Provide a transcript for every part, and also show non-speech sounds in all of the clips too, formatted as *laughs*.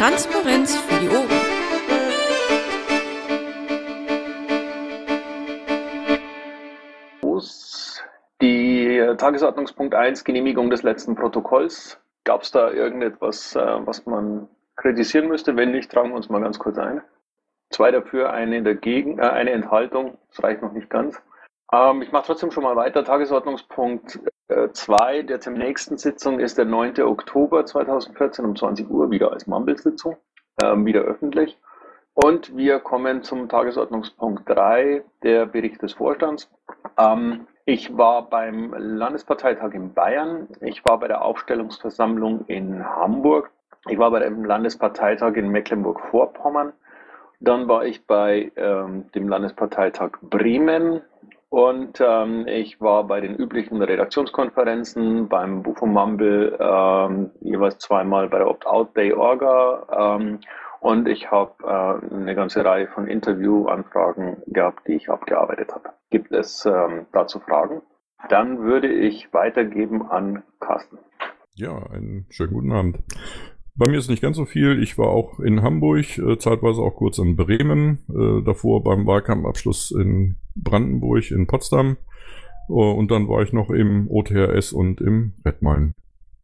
Transparenz für die Ohren. Die Tagesordnungspunkt 1, Genehmigung des letzten Protokolls. Gab es da irgendetwas, äh, was man kritisieren müsste? Wenn nicht, tragen wir uns mal ganz kurz ein. Zwei dafür, eine dagegen, äh, eine Enthaltung. Das reicht noch nicht ganz. Ähm, ich mache trotzdem schon mal weiter. Tagesordnungspunkt 2 äh, der nächsten Sitzung ist der 9. Oktober 2014 um 20 Uhr, wieder als Mumble-Sitzung, ähm, wieder öffentlich. Und wir kommen zum Tagesordnungspunkt 3, der Bericht des Vorstands. Ähm, ich war beim Landesparteitag in Bayern, ich war bei der Aufstellungsversammlung in Hamburg, ich war bei dem Landesparteitag in Mecklenburg-Vorpommern, dann war ich bei ähm, dem Landesparteitag Bremen und ähm, ich war bei den üblichen Redaktionskonferenzen, beim Bufo Mumble ähm, jeweils zweimal bei der Opt-out-Day Orga ähm, und ich habe äh, eine ganze Reihe von Interviewanfragen gehabt, die ich abgearbeitet habe. Gibt es ähm, dazu Fragen? Dann würde ich weitergeben an Carsten. Ja, einen schönen guten Abend. Bei mir ist nicht ganz so viel. Ich war auch in Hamburg, äh, zeitweise auch kurz in Bremen, äh, davor beim Wahlkampfabschluss in Brandenburg, in Potsdam äh, und dann war ich noch im OTRS und im Redmain.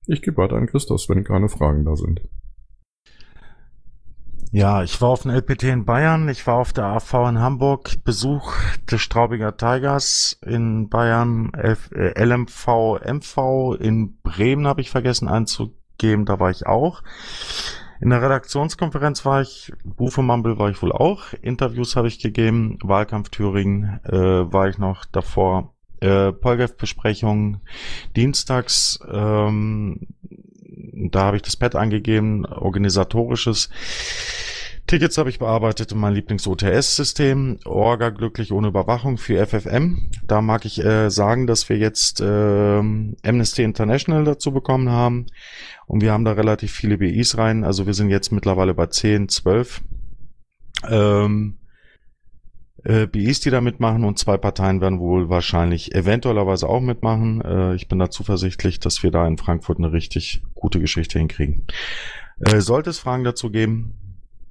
Ich gebe weiter an Christos, wenn keine Fragen da sind. Ja, ich war auf dem LPT in Bayern, ich war auf der AV in Hamburg, Besuch des Straubinger Tigers in Bayern, äh, LMV, MV in Bremen habe ich vergessen einzugehen geben, da war ich auch. In der Redaktionskonferenz war ich, Bufe Mumble war ich wohl auch, Interviews habe ich gegeben, Wahlkampf Thüringen äh, war ich noch davor, äh, Polgef-Besprechung dienstags, ähm, da habe ich das Pad angegeben, organisatorisches. Tickets habe ich bearbeitet in mein Lieblings-OTS-System, Orga glücklich ohne Überwachung für FFM. Da mag ich äh, sagen, dass wir jetzt äh, Amnesty International dazu bekommen haben und wir haben da relativ viele BIs rein. Also wir sind jetzt mittlerweile bei 10, 12 ähm, äh, BIs, die da mitmachen und zwei Parteien werden wohl wahrscheinlich eventuellerweise auch mitmachen. Äh, ich bin da zuversichtlich, dass wir da in Frankfurt eine richtig gute Geschichte hinkriegen. Äh, sollte es Fragen dazu geben,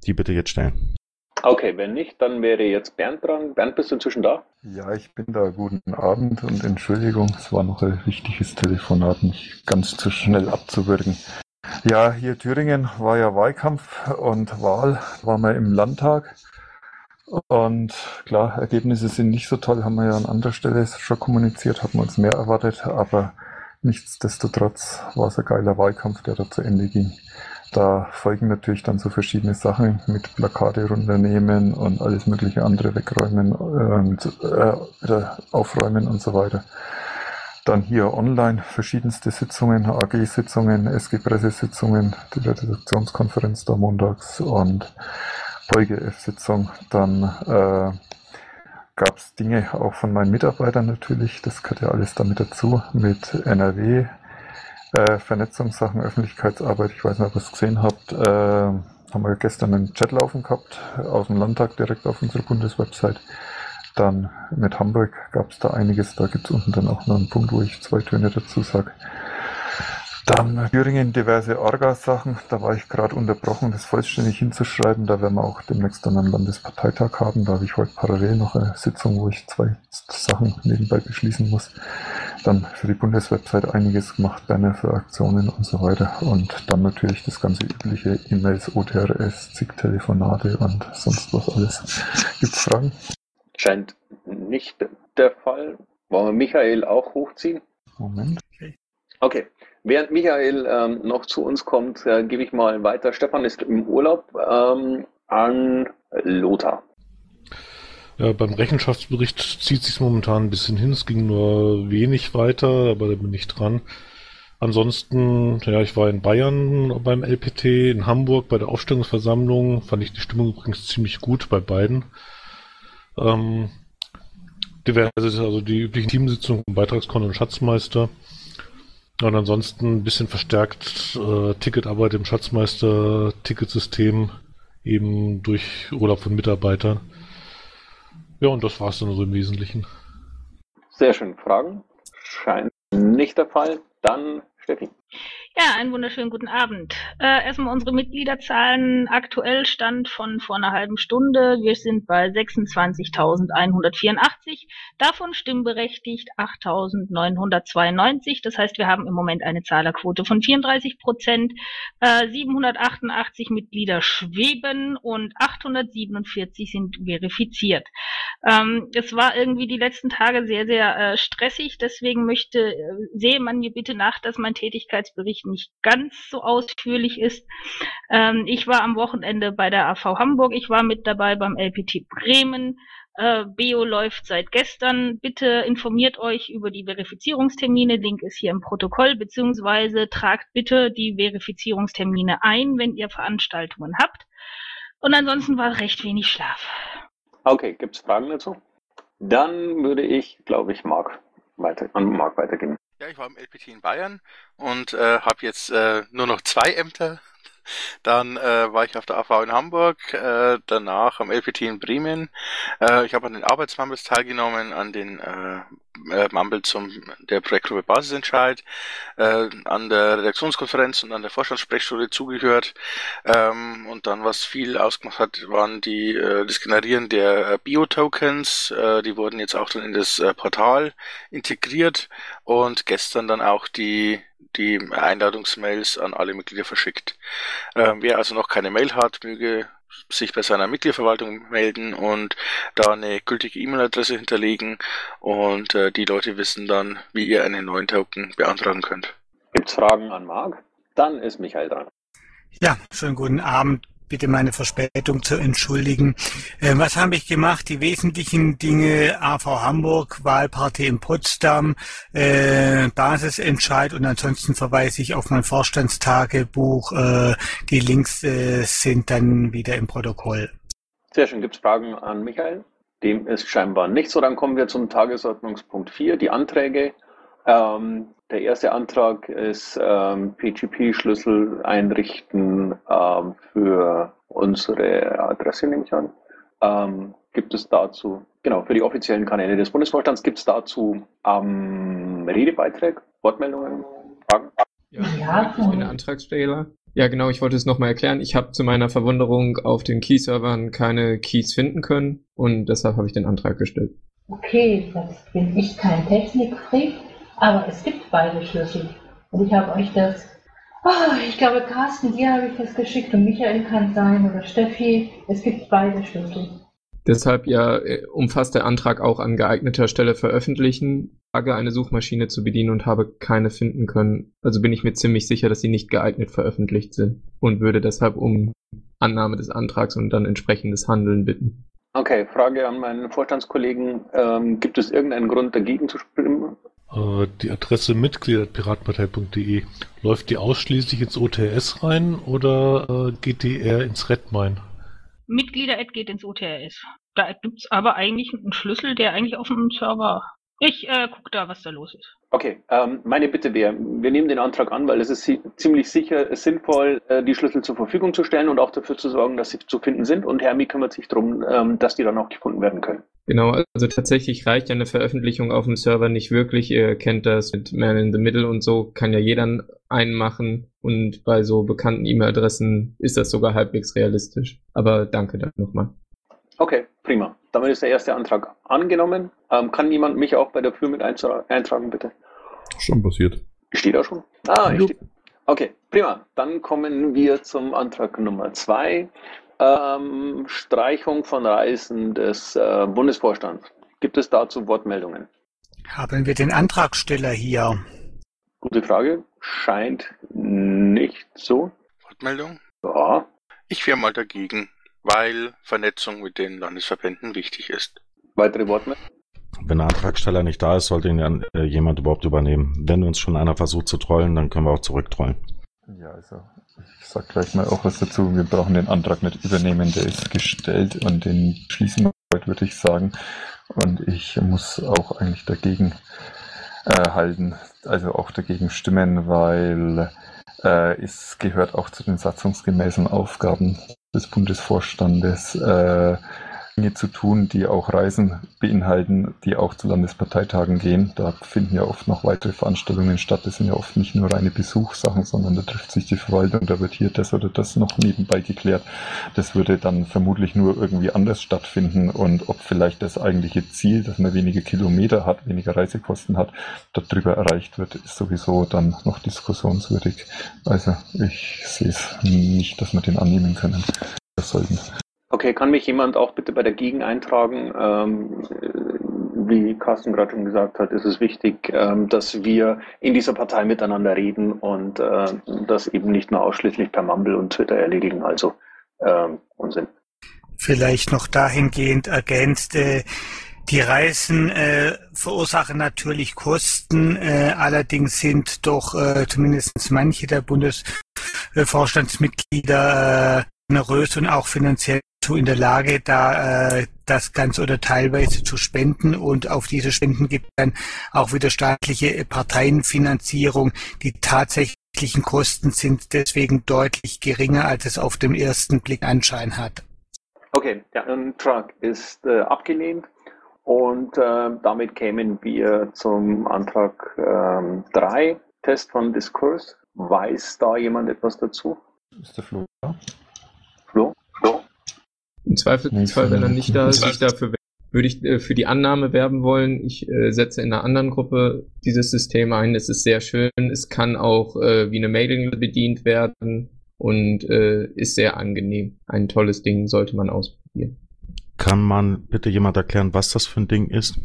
die bitte jetzt stellen. Okay, wenn nicht, dann wäre jetzt Bernd dran. Bernd, bist du inzwischen da? Ja, ich bin da. Guten Abend und Entschuldigung, es war noch ein wichtiges Telefonat, nicht ganz zu schnell abzuwürgen. Ja, hier Thüringen war ja Wahlkampf und Wahl, waren wir im Landtag. Und klar, Ergebnisse sind nicht so toll, haben wir ja an anderer Stelle schon kommuniziert, haben wir uns mehr erwartet, aber nichtsdestotrotz war es ein geiler Wahlkampf, der da zu Ende ging. Da folgen natürlich dann so verschiedene Sachen mit Plakate runternehmen und alles mögliche andere wegräumen und äh, aufräumen und so weiter. Dann hier online verschiedenste Sitzungen, AG-Sitzungen, SG-Pressesitzungen, die Redaktionskonferenz da montags und VGF-Sitzung. Dann äh, gab es Dinge auch von meinen Mitarbeitern natürlich, das gehört ja alles damit dazu, mit NRW, äh, Vernetzungssachen, Öffentlichkeitsarbeit, ich weiß nicht, ob ihr es gesehen habt, äh, haben wir gestern einen Chat laufen gehabt, aus dem Landtag direkt auf unserer Bundeswebsite. Dann mit Hamburg gab es da einiges, da gibt es unten dann auch noch einen Punkt, wo ich zwei Töne dazu sage. Dann Thüringen diverse Orga-Sachen. Da war ich gerade unterbrochen, das vollständig hinzuschreiben. Da werden wir auch demnächst dann einen Landesparteitag haben. Da habe ich heute parallel noch eine Sitzung, wo ich zwei Sachen nebenbei beschließen muss. Dann für die Bundeswebsite einiges gemacht, Banner für Aktionen und so weiter. Und dann natürlich das ganze übliche E-Mails, OTRS, zig Telefonate und sonst was alles. Gibt's Fragen? Scheint nicht der Fall. Wollen wir Michael auch hochziehen? Moment. Okay. Während Michael ähm, noch zu uns kommt, äh, gebe ich mal weiter. Stefan ist im Urlaub ähm, an Lothar. Ja, beim Rechenschaftsbericht zieht sich momentan ein bisschen hin. Es ging nur wenig weiter, aber da bin ich dran. Ansonsten, ja, ich war in Bayern beim LPT, in Hamburg bei der Aufstellungsversammlung. Fand ich die Stimmung übrigens ziemlich gut bei beiden. Ähm, diverse, also die üblichen Teamsitzungen, Beitragskonto und Schatzmeister. Und ansonsten ein bisschen verstärkt äh, Ticketarbeit im Schatzmeister-Ticketsystem eben durch Urlaub von Mitarbeitern. Ja, und das war es dann so im Wesentlichen. Sehr schön. Fragen? Scheint nicht der Fall. Dann Steffi. Ja, einen wunderschönen guten Abend. Äh, erstmal unsere Mitgliederzahlen. Aktuell Stand von vor einer halben Stunde. Wir sind bei 26.184. Davon stimmberechtigt 8.992. Das heißt, wir haben im Moment eine Zahlerquote von 34 Prozent. Äh, 788 Mitglieder schweben und 847 sind verifiziert. Ähm, es war irgendwie die letzten Tage sehr, sehr äh, stressig. Deswegen möchte, äh, sehe man mir bitte nach, dass mein Tätigkeitsbericht nicht ganz so ausführlich ist. Ähm, ich war am Wochenende bei der AV Hamburg, ich war mit dabei beim LPT Bremen. Äh, Beo läuft seit gestern. Bitte informiert euch über die Verifizierungstermine. Link ist hier im Protokoll, beziehungsweise tragt bitte die Verifizierungstermine ein, wenn ihr Veranstaltungen habt. Und ansonsten war recht wenig Schlaf. Okay, gibt es Fragen dazu? Dann würde ich, glaube ich, Marc weiter, an Marc weitergeben. Ja, ich war im LPT in Bayern und äh, habe jetzt äh, nur noch zwei Ämter. *laughs* Dann äh, war ich auf der AV in Hamburg, äh, danach am LPT in Bremen. Äh, ich habe an den Arbeitsmumbles teilgenommen, an den äh, äh, Mumble zum der Projektgruppe Basisentscheid, äh, an der Redaktionskonferenz und an der Vorstandssprechstunde zugehört. Ähm, und dann, was viel ausgemacht hat, waren die äh, das Generieren der äh, Bio-Tokens. Äh, die wurden jetzt auch dann in das äh, Portal integriert und gestern dann auch die die Einladungsmails an alle Mitglieder verschickt. Ähm, wer also noch keine Mail hat, möge sich bei seiner Mitgliederverwaltung melden und da eine gültige E-Mail-Adresse hinterlegen und äh, die Leute wissen dann, wie ihr einen neuen Token beantragen könnt. Gibt es Fragen an Marc? Dann ist Michael dran. Ja, schönen guten Abend bitte meine Verspätung zu entschuldigen. Äh, was habe ich gemacht? Die wesentlichen Dinge AV Hamburg, Wahlparty in Potsdam, äh, Basisentscheid und ansonsten verweise ich auf mein Vorstandstagebuch. Äh, die Links äh, sind dann wieder im Protokoll. Sehr schön. Gibt es Fragen an Michael? Dem ist scheinbar nicht so. Dann kommen wir zum Tagesordnungspunkt 4, die Anträge. Ähm, der erste Antrag ist ähm, PGP-Schlüssel einrichten ähm, für unsere Adresse, nehme ich an. Ähm, gibt es dazu, genau, für die offiziellen Kanäle des Bundesvorstands, gibt es dazu ähm, Redebeitrag, Wortmeldungen, Fragen? Ja, ja, ich bin der Antragsteller. Ja, genau, ich wollte es nochmal erklären. Ich habe zu meiner Verwunderung auf den Key-Servern keine Keys finden können und deshalb habe ich den Antrag gestellt. Okay, jetzt bin ich kein Technikfreak. Aber es gibt beide Schlüssel. Und ich habe euch das, oh, ich glaube, Carsten, dir habe ich das geschickt und Michael kann sein oder Steffi. Es gibt beide Schlüssel. Deshalb ja äh, umfasst der Antrag auch an geeigneter Stelle veröffentlichen, frage eine Suchmaschine zu bedienen und habe keine finden können. Also bin ich mir ziemlich sicher, dass sie nicht geeignet veröffentlicht sind und würde deshalb um Annahme des Antrags und dann entsprechendes Handeln bitten. Okay, Frage an meinen Vorstandskollegen. Ähm, gibt es irgendeinen Grund dagegen zu stimmen? Äh, die Adresse mitglied.piratenpartei.de, läuft die ausschließlich ins OTS rein oder äh, geht die eher ins Redmine? Mitglieder geht ins OTRS. Da gibt es aber eigentlich einen Schlüssel, der eigentlich auf dem Server. Ich äh, gucke da, was da los ist. Okay, ähm, meine Bitte wäre, wir nehmen den Antrag an, weil es ist ziemlich sicher sinnvoll, äh, die Schlüssel zur Verfügung zu stellen und auch dafür zu sorgen, dass sie zu finden sind. Und Hermi kümmert sich darum, ähm, dass die dann auch gefunden werden können. Genau, also tatsächlich reicht ja eine Veröffentlichung auf dem Server nicht wirklich. Ihr kennt das mit Man in the Middle und so, kann ja jeder einen machen. Und bei so bekannten E-Mail-Adressen ist das sogar halbwegs realistisch. Aber danke dann nochmal. Okay, prima. Damit ist der erste Antrag angenommen. Ähm, kann jemand mich auch bei der Für mit eintragen, bitte? Schon passiert. Steht da schon? Ah, ich steht. Okay, prima. Dann kommen wir zum Antrag Nummer zwei. Ähm, Streichung von Reisen des äh, Bundesvorstands. Gibt es dazu Wortmeldungen? Haben wir den Antragsteller hier? Gute Frage. Scheint nicht so. Wortmeldung? Ja. Ich wäre mal dagegen, weil Vernetzung mit den Landesverbänden wichtig ist. Weitere Wortmeldungen? Wenn der Antragsteller nicht da ist, sollte ihn ja äh, jemand überhaupt übernehmen. Wenn uns schon einer versucht zu trollen, dann können wir auch zurücktrollen. Ja, also ich sag gleich mal auch was dazu. Wir brauchen den Antrag nicht übernehmen, der ist gestellt und den schließen wir heute, würde ich sagen. Und ich muss auch eigentlich dagegen äh, halten, also auch dagegen stimmen, weil äh, es gehört auch zu den satzungsgemäßen Aufgaben des Bundesvorstandes, äh, Dinge zu tun, die auch Reisen beinhalten, die auch zu Landesparteitagen gehen. Da finden ja oft noch weitere Veranstaltungen statt. Das sind ja oft nicht nur reine Besuchssachen, sondern da trifft sich die Verwaltung, da wird hier das oder das noch nebenbei geklärt. Das würde dann vermutlich nur irgendwie anders stattfinden und ob vielleicht das eigentliche Ziel, dass man weniger Kilometer hat, weniger Reisekosten hat, darüber erreicht wird, ist sowieso dann noch diskussionswürdig. Also ich sehe es nicht, dass wir den annehmen können. Das sollten. Okay, kann mich jemand auch bitte bei der Gegen eintragen? Ähm, wie Carsten gerade schon gesagt hat, ist es wichtig, ähm, dass wir in dieser Partei miteinander reden und äh, das eben nicht nur ausschließlich per Mumble und Twitter erledigen. Also ähm, Unsinn. Vielleicht noch dahingehend ergänzt, äh, die Reisen äh, verursachen natürlich Kosten, äh, allerdings sind doch äh, zumindest manche der Bundesvorstandsmitglieder äh, generös und auch finanziell in der Lage, da äh, das Ganze oder teilweise zu spenden und auf diese Spenden gibt dann auch wieder staatliche Parteienfinanzierung. Die tatsächlichen Kosten sind deswegen deutlich geringer, als es auf den ersten Blick Anschein hat. Okay, der Antrag ist äh, abgelehnt und äh, damit kämen wir zum Antrag 3, ähm, Test von Diskurs. Weiß da jemand etwas dazu? Ist der Flo da? Flo? Im Zweifelsfall, wenn er nicht da ist, ich dafür würde ich äh, für die Annahme werben wollen. Ich äh, setze in einer anderen Gruppe dieses System ein. Es ist sehr schön. Es kann auch äh, wie eine Mailing bedient werden und äh, ist sehr angenehm. Ein tolles Ding sollte man ausprobieren. Kann man bitte jemand erklären, was das für ein Ding ist?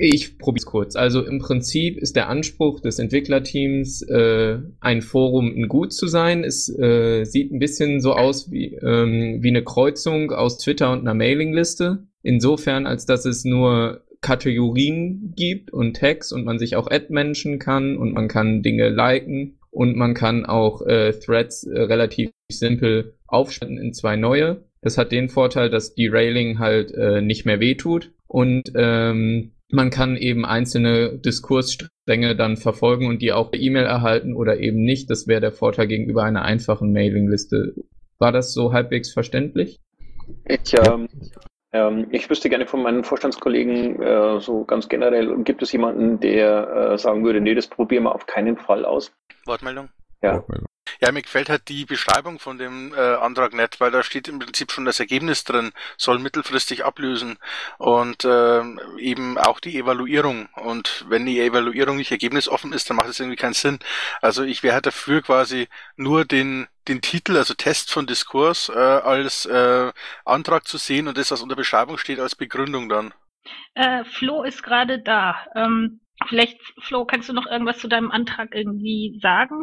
Ich probiere es kurz. Also im Prinzip ist der Anspruch des Entwicklerteams, äh, ein Forum in gut zu sein. Es äh, sieht ein bisschen so aus wie, ähm, wie eine Kreuzung aus Twitter und einer Mailingliste. Insofern, als dass es nur Kategorien gibt und Tags und man sich auch Ad-Menschen kann und man kann Dinge liken und man kann auch äh, Threads äh, relativ simpel aufspalten in zwei neue. Das hat den Vorteil, dass die Railing halt äh, nicht mehr wehtut und ähm, man kann eben einzelne Diskursstränge dann verfolgen und die auch per E-Mail erhalten oder eben nicht. Das wäre der Vorteil gegenüber einer einfachen Mailingliste. War das so halbwegs verständlich? Ich, ähm, ähm, ich wüsste gerne von meinen Vorstandskollegen äh, so ganz generell, gibt es jemanden, der äh, sagen würde, nee, das probieren wir auf keinen Fall aus? Wortmeldung? Ja. Wortmeldung. Ja, mir gefällt halt die Beschreibung von dem äh, Antrag nicht, weil da steht im Prinzip schon das Ergebnis drin, soll mittelfristig ablösen und äh, eben auch die Evaluierung. Und wenn die Evaluierung nicht ergebnisoffen ist, dann macht es irgendwie keinen Sinn. Also ich wäre halt dafür quasi nur den den Titel, also Test von Diskurs, äh, als äh, Antrag zu sehen und das, was unter Beschreibung steht, als Begründung dann. Äh, Flo ist gerade da. Ähm, vielleicht, Flo, kannst du noch irgendwas zu deinem Antrag irgendwie sagen?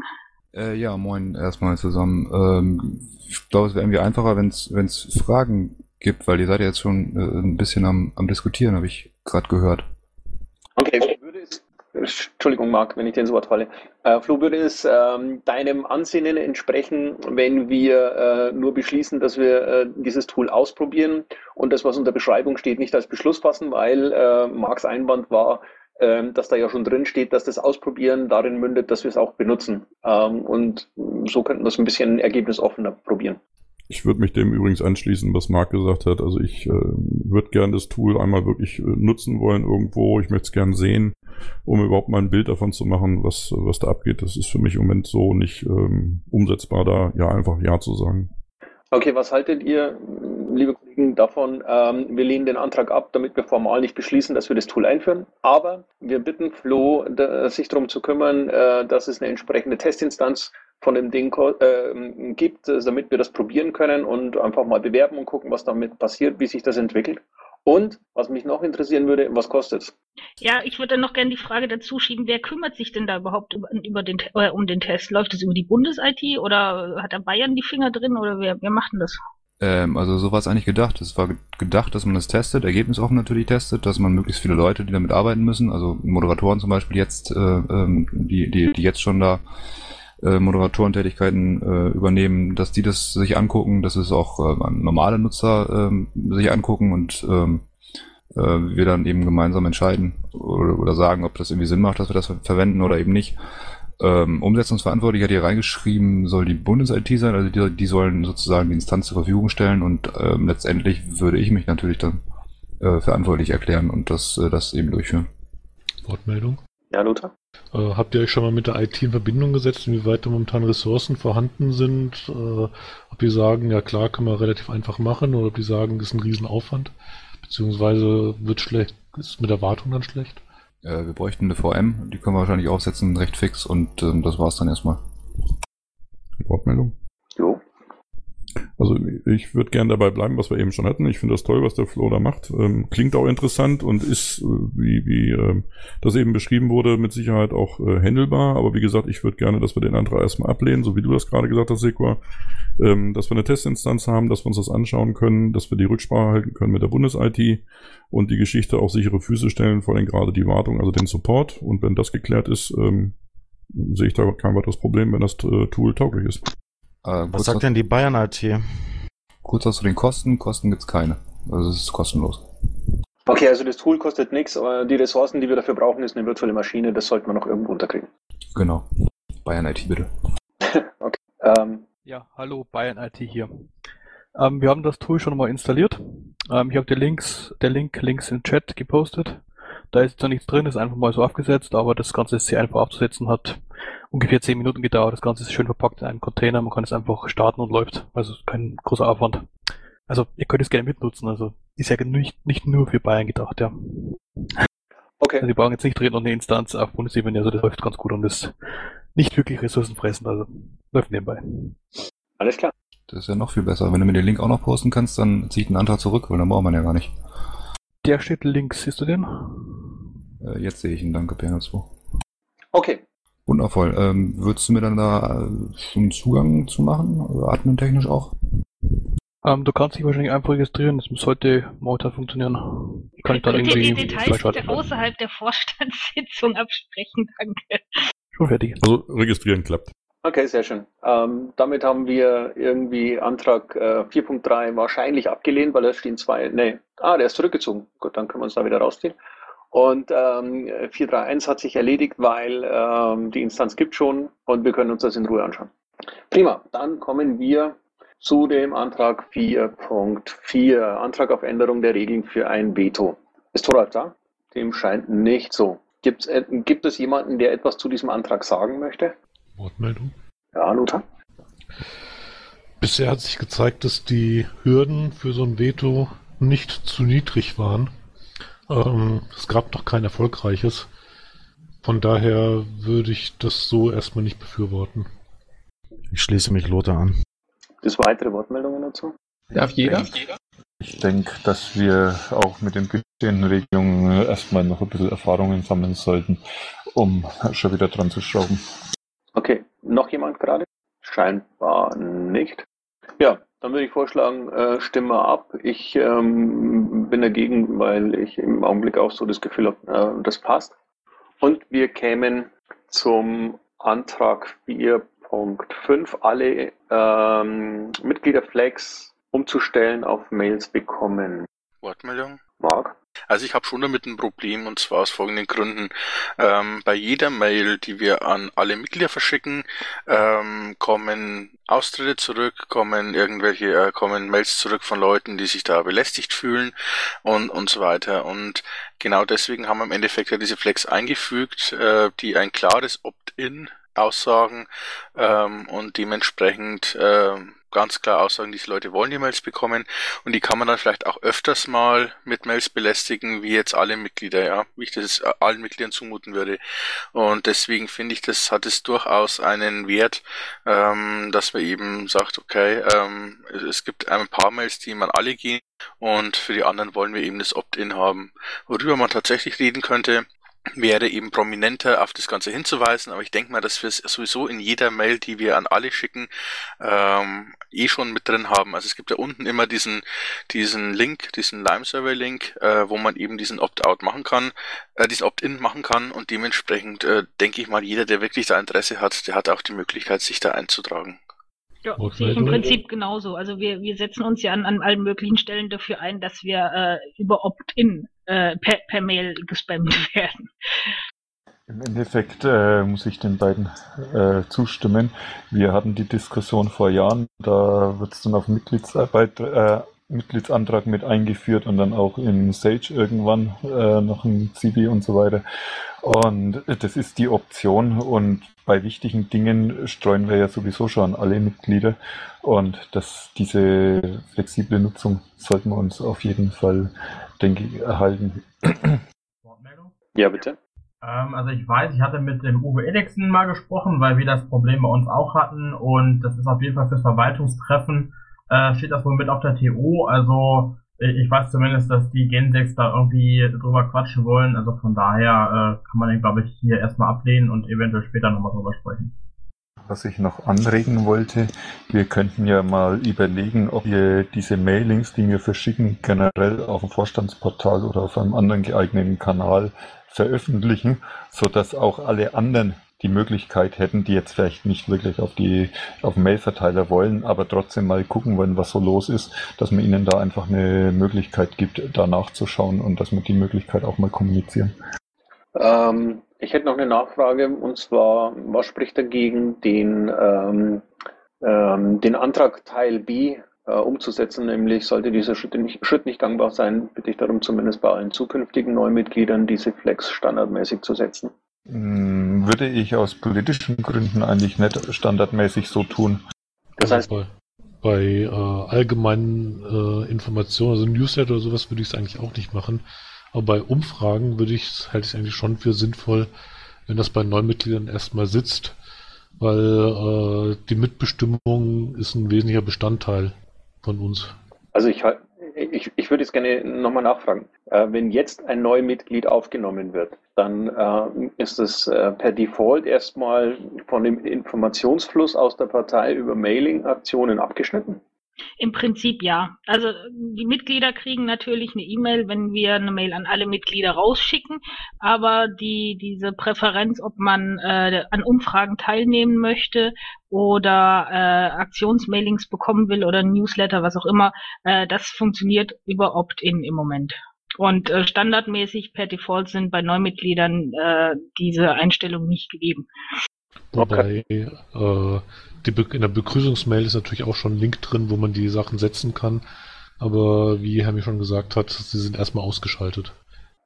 Äh, ja, moin erstmal zusammen. Ähm, ich glaube, es wäre irgendwie einfacher, wenn es Fragen gibt, weil ihr seid ja jetzt schon äh, ein bisschen am, am Diskutieren, habe ich gerade gehört. Okay, würde es, Entschuldigung, Marc, wenn ich den so Wort falle. Äh, Flo, würde es ähm, deinem Ansinnen entsprechen, wenn wir äh, nur beschließen, dass wir äh, dieses Tool ausprobieren und das, was unter Beschreibung steht, nicht als Beschluss fassen, weil äh, Marks Einwand war, ähm, dass da ja schon drin steht, dass das Ausprobieren darin mündet, dass wir es auch benutzen. Ähm, und so könnten wir es ein bisschen ergebnisoffener probieren. Ich würde mich dem übrigens anschließen, was Marc gesagt hat. Also ich äh, würde gern das Tool einmal wirklich äh, nutzen wollen irgendwo. Ich möchte es gern sehen, um überhaupt mal ein Bild davon zu machen, was, was da abgeht. Das ist für mich im Moment so nicht ähm, umsetzbar, da ja einfach Ja zu sagen. Okay, was haltet ihr, liebe Kollegen, davon? Ähm, wir lehnen den Antrag ab, damit wir formal nicht beschließen, dass wir das Tool einführen. Aber wir bitten Flo, da, sich darum zu kümmern, äh, dass es eine entsprechende Testinstanz von dem Ding äh, gibt, damit wir das probieren können und einfach mal bewerben und gucken, was damit passiert, wie sich das entwickelt. Und was mich noch interessieren würde, was kostet es? Ja, ich würde noch gerne die Frage dazu schieben, wer kümmert sich denn da überhaupt über, über den, äh, um den Test? Läuft es über die Bundes-IT oder hat da Bayern die Finger drin oder wer, wer macht denn das? Ähm, also so war es eigentlich gedacht. Es war gedacht, dass man das testet, ergebnisoffen natürlich testet, dass man möglichst viele Leute, die damit arbeiten müssen, also Moderatoren zum Beispiel jetzt, äh, ähm, die, die, die jetzt schon da äh, Moderatorentätigkeiten äh, übernehmen, dass die das sich angucken, dass es auch äh, normale Nutzer äh, sich angucken und ähm, äh, wir dann eben gemeinsam entscheiden oder, oder sagen, ob das irgendwie Sinn macht, dass wir das verwenden oder eben nicht. Ähm, Umsetzungsverantwortlich hat hier reingeschrieben, soll die Bundes-IT sein, also die, die sollen sozusagen die Instanz zur Verfügung stellen und ähm, letztendlich würde ich mich natürlich dann äh, verantwortlich erklären und das, äh, das eben durchführen. Wortmeldung? Ja, Lothar? Äh, habt ihr euch schon mal mit der IT in Verbindung gesetzt, inwieweit da momentan Ressourcen vorhanden sind? Äh, ob die sagen, ja klar, kann man relativ einfach machen, oder ob die sagen, das ist ein Riesenaufwand, beziehungsweise wird schlecht, ist mit der Wartung dann schlecht? Äh, wir bräuchten eine VM, die können wir wahrscheinlich aufsetzen, recht fix und ähm, das war's dann erstmal. Wortmeldung? Also ich würde gern dabei bleiben, was wir eben schon hatten. Ich finde das toll, was der Flo da macht. Ähm, klingt auch interessant und ist, äh, wie, wie ähm, das eben beschrieben wurde, mit Sicherheit auch äh, handelbar. Aber wie gesagt, ich würde gerne, dass wir den Antrag erstmal ablehnen, so wie du das gerade gesagt hast, Sequa. Ähm, dass wir eine Testinstanz haben, dass wir uns das anschauen können, dass wir die Rücksprache halten können mit der Bundes-IT und die Geschichte auf sichere Füße stellen, vor allem gerade die Wartung, also den Support. Und wenn das geklärt ist, ähm, sehe ich da kein weiteres Problem, wenn das äh, Tool tauglich ist. Äh, Was sagt denn die Bayern IT? Kurz was zu den Kosten. Kosten gibt's keine. Also es ist kostenlos. Okay, also das Tool kostet nichts, aber die Ressourcen, die wir dafür brauchen, ist eine virtuelle Maschine. Das sollte man noch irgendwo unterkriegen. Genau. Bayern IT bitte. *laughs* okay. Ähm, Ja, hallo, Bayern IT hier. Ähm, wir haben das Tool schon mal installiert. Ähm, ich habe Links, der Link links im Chat gepostet. Da ist zwar nichts drin, ist einfach mal so aufgesetzt, aber das Ganze ist sehr einfach aufzusetzen, hat ungefähr 10 Minuten gedauert. Das Ganze ist schön verpackt in einem Container, man kann es einfach starten und läuft. Also kein großer Aufwand. Also ihr könnt es gerne mitnutzen, also ist ja nicht, nicht nur für Bayern gedacht, ja. Okay. Also die brauchen jetzt nicht drin und eine Instanz auf Bundesebene, also das läuft ganz gut und ist nicht wirklich ressourcenfressend, also läuft nebenbei. Alles klar. Das ist ja noch viel besser. Wenn du mir den Link auch noch posten kannst, dann zieht ein Antrag zurück, weil dann braucht man ja gar nicht. Der steht links, siehst du den? Äh, jetzt sehe ich ihn, danke, PNO2. Okay. Wundervoll. Ähm, würdest du mir dann da äh, schon Zugang zu machen? Admin-technisch auch? Ähm, du kannst dich wahrscheinlich einfach registrieren, das sollte momentan funktionieren. Kann ich dann ihr die irgendwie Details außerhalb der Vorstandssitzung absprechen? *laughs* Danke. Schon fertig. Also registrieren klappt. Okay, sehr schön. Ähm, damit haben wir irgendwie Antrag äh, 4.3 wahrscheinlich abgelehnt, weil da stehen zwei. Nee, ah, der ist zurückgezogen. Gut, dann können wir uns da wieder rausziehen. Und ähm, 431 hat sich erledigt, weil ähm, die Instanz gibt schon und wir können uns das in Ruhe anschauen. Prima, dann kommen wir zu dem Antrag 4.4, Antrag auf Änderung der Regeln für ein Veto. Ist Thoralf da? Dem scheint nicht so. Gibt's, äh, gibt es jemanden, der etwas zu diesem Antrag sagen möchte? Wortmeldung? Ja, Lothar? Bisher hat sich gezeigt, dass die Hürden für so ein Veto nicht zu niedrig waren. Ähm, es gab noch kein erfolgreiches. Von daher würde ich das so erstmal nicht befürworten. Ich schließe mich Lothar an. Gibt es weitere Wortmeldungen dazu? Darf jeder? Ich denke, dass wir auch mit den bestehenden Regelungen erstmal noch ein bisschen Erfahrungen sammeln sollten, um schon wieder dran zu schrauben. Okay, noch jemand gerade? Scheinbar nicht. Ja, dann würde ich vorschlagen, äh, stimmen wir ab. Ich ähm, bin dagegen, weil ich im Augenblick auch so das Gefühl habe, äh, das passt. Und wir kämen zum Antrag 4.5, alle ähm, Mitgliederflags umzustellen auf Mails bekommen. Wortmeldung? Marc? Also ich habe schon damit ein Problem und zwar aus folgenden Gründen. Ähm, bei jeder Mail, die wir an alle Mitglieder verschicken, ähm, kommen Austritte zurück, kommen irgendwelche, äh, kommen Mails zurück von Leuten, die sich da belästigt fühlen und, und so weiter. Und genau deswegen haben wir im Endeffekt ja diese Flex eingefügt, äh, die ein klares Opt-in aussagen ähm, und dementsprechend äh, ganz klar aussagen, diese Leute wollen die Mails bekommen und die kann man dann vielleicht auch öfters mal mit Mails belästigen, wie jetzt alle Mitglieder, ja, wie ich das allen Mitgliedern zumuten würde. Und deswegen finde ich, das hat es durchaus einen Wert, ähm, dass man eben sagt, okay, ähm, es gibt ein paar Mails, die man alle gehen und für die anderen wollen wir eben das Opt-in haben. Worüber man tatsächlich reden könnte, wäre eben prominenter auf das Ganze hinzuweisen, aber ich denke mal, dass wir es sowieso in jeder Mail, die wir an alle schicken, ähm, eh schon mit drin haben. Also es gibt ja unten immer diesen, diesen Link, diesen Lime-Server-Link, äh, wo man eben diesen Opt-out machen kann, äh, diesen Opt-in machen kann und dementsprechend äh, denke ich mal, jeder, der wirklich da Interesse hat, der hat auch die Möglichkeit, sich da einzutragen. Ja, sehe ich im Prinzip genauso. Also wir, wir setzen uns ja an, an allen möglichen Stellen dafür ein, dass wir äh, über Opt-in äh, per, per Mail gespammt *laughs* werden. Im Endeffekt äh, muss ich den beiden äh, zustimmen. Wir hatten die Diskussion vor Jahren, da wird es dann auf Mitgliedsarbeit, äh, Mitgliedsantrag mit eingeführt und dann auch in Sage irgendwann äh, noch ein CB und so weiter. Und das ist die Option und bei wichtigen Dingen streuen wir ja sowieso schon alle Mitglieder und dass diese flexible Nutzung sollten wir uns auf jeden Fall, denke ich, erhalten. Ja, bitte. Ähm, also ich weiß, ich hatte mit dem Uwe Edexen mal gesprochen, weil wir das Problem bei uns auch hatten und das ist auf jeden Fall fürs Verwaltungstreffen, äh, steht das wohl mit auf der TO, also äh, ich weiß zumindest, dass die Gensex da irgendwie drüber quatschen wollen, also von daher äh, kann man den glaube ich hier erstmal ablehnen und eventuell später nochmal drüber sprechen. Was ich noch anregen wollte, wir könnten ja mal überlegen, ob wir diese Mailings, die wir verschicken, generell auf dem Vorstandsportal oder auf einem anderen geeigneten Kanal veröffentlichen, sodass auch alle anderen die Möglichkeit hätten, die jetzt vielleicht nicht wirklich auf die auf den Mailverteiler wollen, aber trotzdem mal gucken wollen, was so los ist, dass man ihnen da einfach eine Möglichkeit gibt, da nachzuschauen und dass man die Möglichkeit auch mal kommunizieren. Ähm, ich hätte noch eine Nachfrage und zwar, was spricht dagegen, den, ähm, ähm, den Antrag Teil B äh, umzusetzen, nämlich sollte dieser Schritt nicht, Schritt nicht gangbar sein, bitte ich darum, zumindest bei allen zukünftigen Neumitgliedern diese Flex standardmäßig zu setzen. Hm, Würde ich aus politischen Gründen eigentlich nicht standardmäßig so tun. Das heißt, bei, bei äh, allgemeinen äh, Informationen, also Newsletter oder sowas, würde ich es eigentlich auch nicht machen. Aber bei Umfragen würde ich halte ich es eigentlich schon für sinnvoll, wenn das bei Neumitgliedern erstmal sitzt, weil äh, die Mitbestimmung ist ein wesentlicher Bestandteil von uns. Also ich, ich, ich würde jetzt gerne nochmal nachfragen. Äh, wenn jetzt ein neues Mitglied aufgenommen wird, dann äh, ist es äh, per Default erstmal von dem Informationsfluss aus der Partei über Mailing-Aktionen abgeschnitten? Im Prinzip ja. Also die Mitglieder kriegen natürlich eine E-Mail, wenn wir eine Mail an alle Mitglieder rausschicken, aber die diese Präferenz, ob man äh, an Umfragen teilnehmen möchte oder äh, Aktionsmailings bekommen will oder Newsletter, was auch immer, äh, das funktioniert über Opt-in im Moment. Und äh, standardmäßig per Default sind bei Neumitgliedern äh, diese Einstellungen nicht gegeben. Wobei äh, die in der Begrüßungsmail ist natürlich auch schon ein Link drin, wo man die Sachen setzen kann. Aber wie Herr mir schon gesagt hat, sie sind erstmal ausgeschaltet.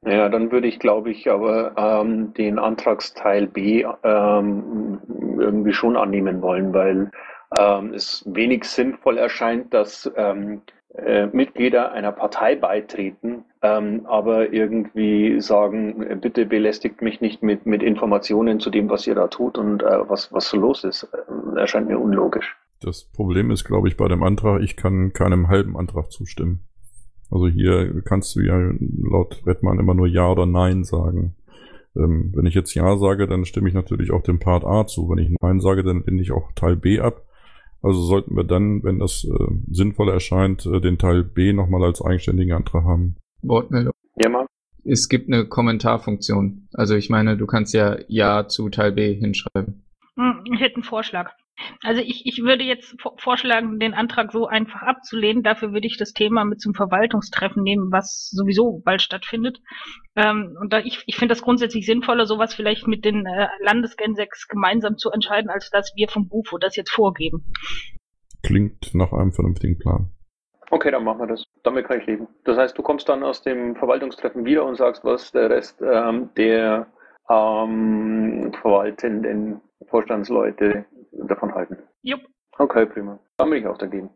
Ja, dann würde ich, glaube ich, aber ähm, den Antragsteil B ähm, irgendwie schon annehmen wollen, weil ähm, es wenig sinnvoll erscheint, dass ähm, äh, Mitglieder einer Partei beitreten, ähm, aber irgendwie sagen, äh, bitte belästigt mich nicht mit, mit Informationen zu dem, was ihr da tut und äh, was, was so los ist. Äh, erscheint mir unlogisch. Das Problem ist, glaube ich, bei dem Antrag, ich kann keinem halben Antrag zustimmen. Also hier kannst du ja laut Redmann immer nur Ja oder Nein sagen. Ähm, wenn ich jetzt Ja sage, dann stimme ich natürlich auch dem Part A zu. Wenn ich Nein sage, dann lehne ich auch Teil B ab. Also sollten wir dann, wenn das äh, sinnvoll erscheint, äh, den Teil B nochmal als eigenständigen Antrag haben. Wortmeldung. Ja, mal. Es gibt eine Kommentarfunktion. Also ich meine, du kannst ja Ja zu Teil B hinschreiben. Hm, Ich hätte einen Vorschlag. Also ich, ich würde jetzt vorschlagen, den Antrag so einfach abzulehnen. Dafür würde ich das Thema mit zum Verwaltungstreffen nehmen, was sowieso bald stattfindet. Ähm, und da ich, ich finde das grundsätzlich sinnvoller, sowas vielleicht mit den äh, Landesgensex gemeinsam zu entscheiden, als dass wir vom BUFO das jetzt vorgeben. Klingt nach einem vernünftigen Plan. Okay, dann machen wir das. Damit kann ich leben. Das heißt, du kommst dann aus dem Verwaltungstreffen wieder und sagst, was der Rest ähm, der ähm, verwaltenden Vorstandsleute davon halten. Jupp. Okay, prima. Dann bin ich auch dagegen.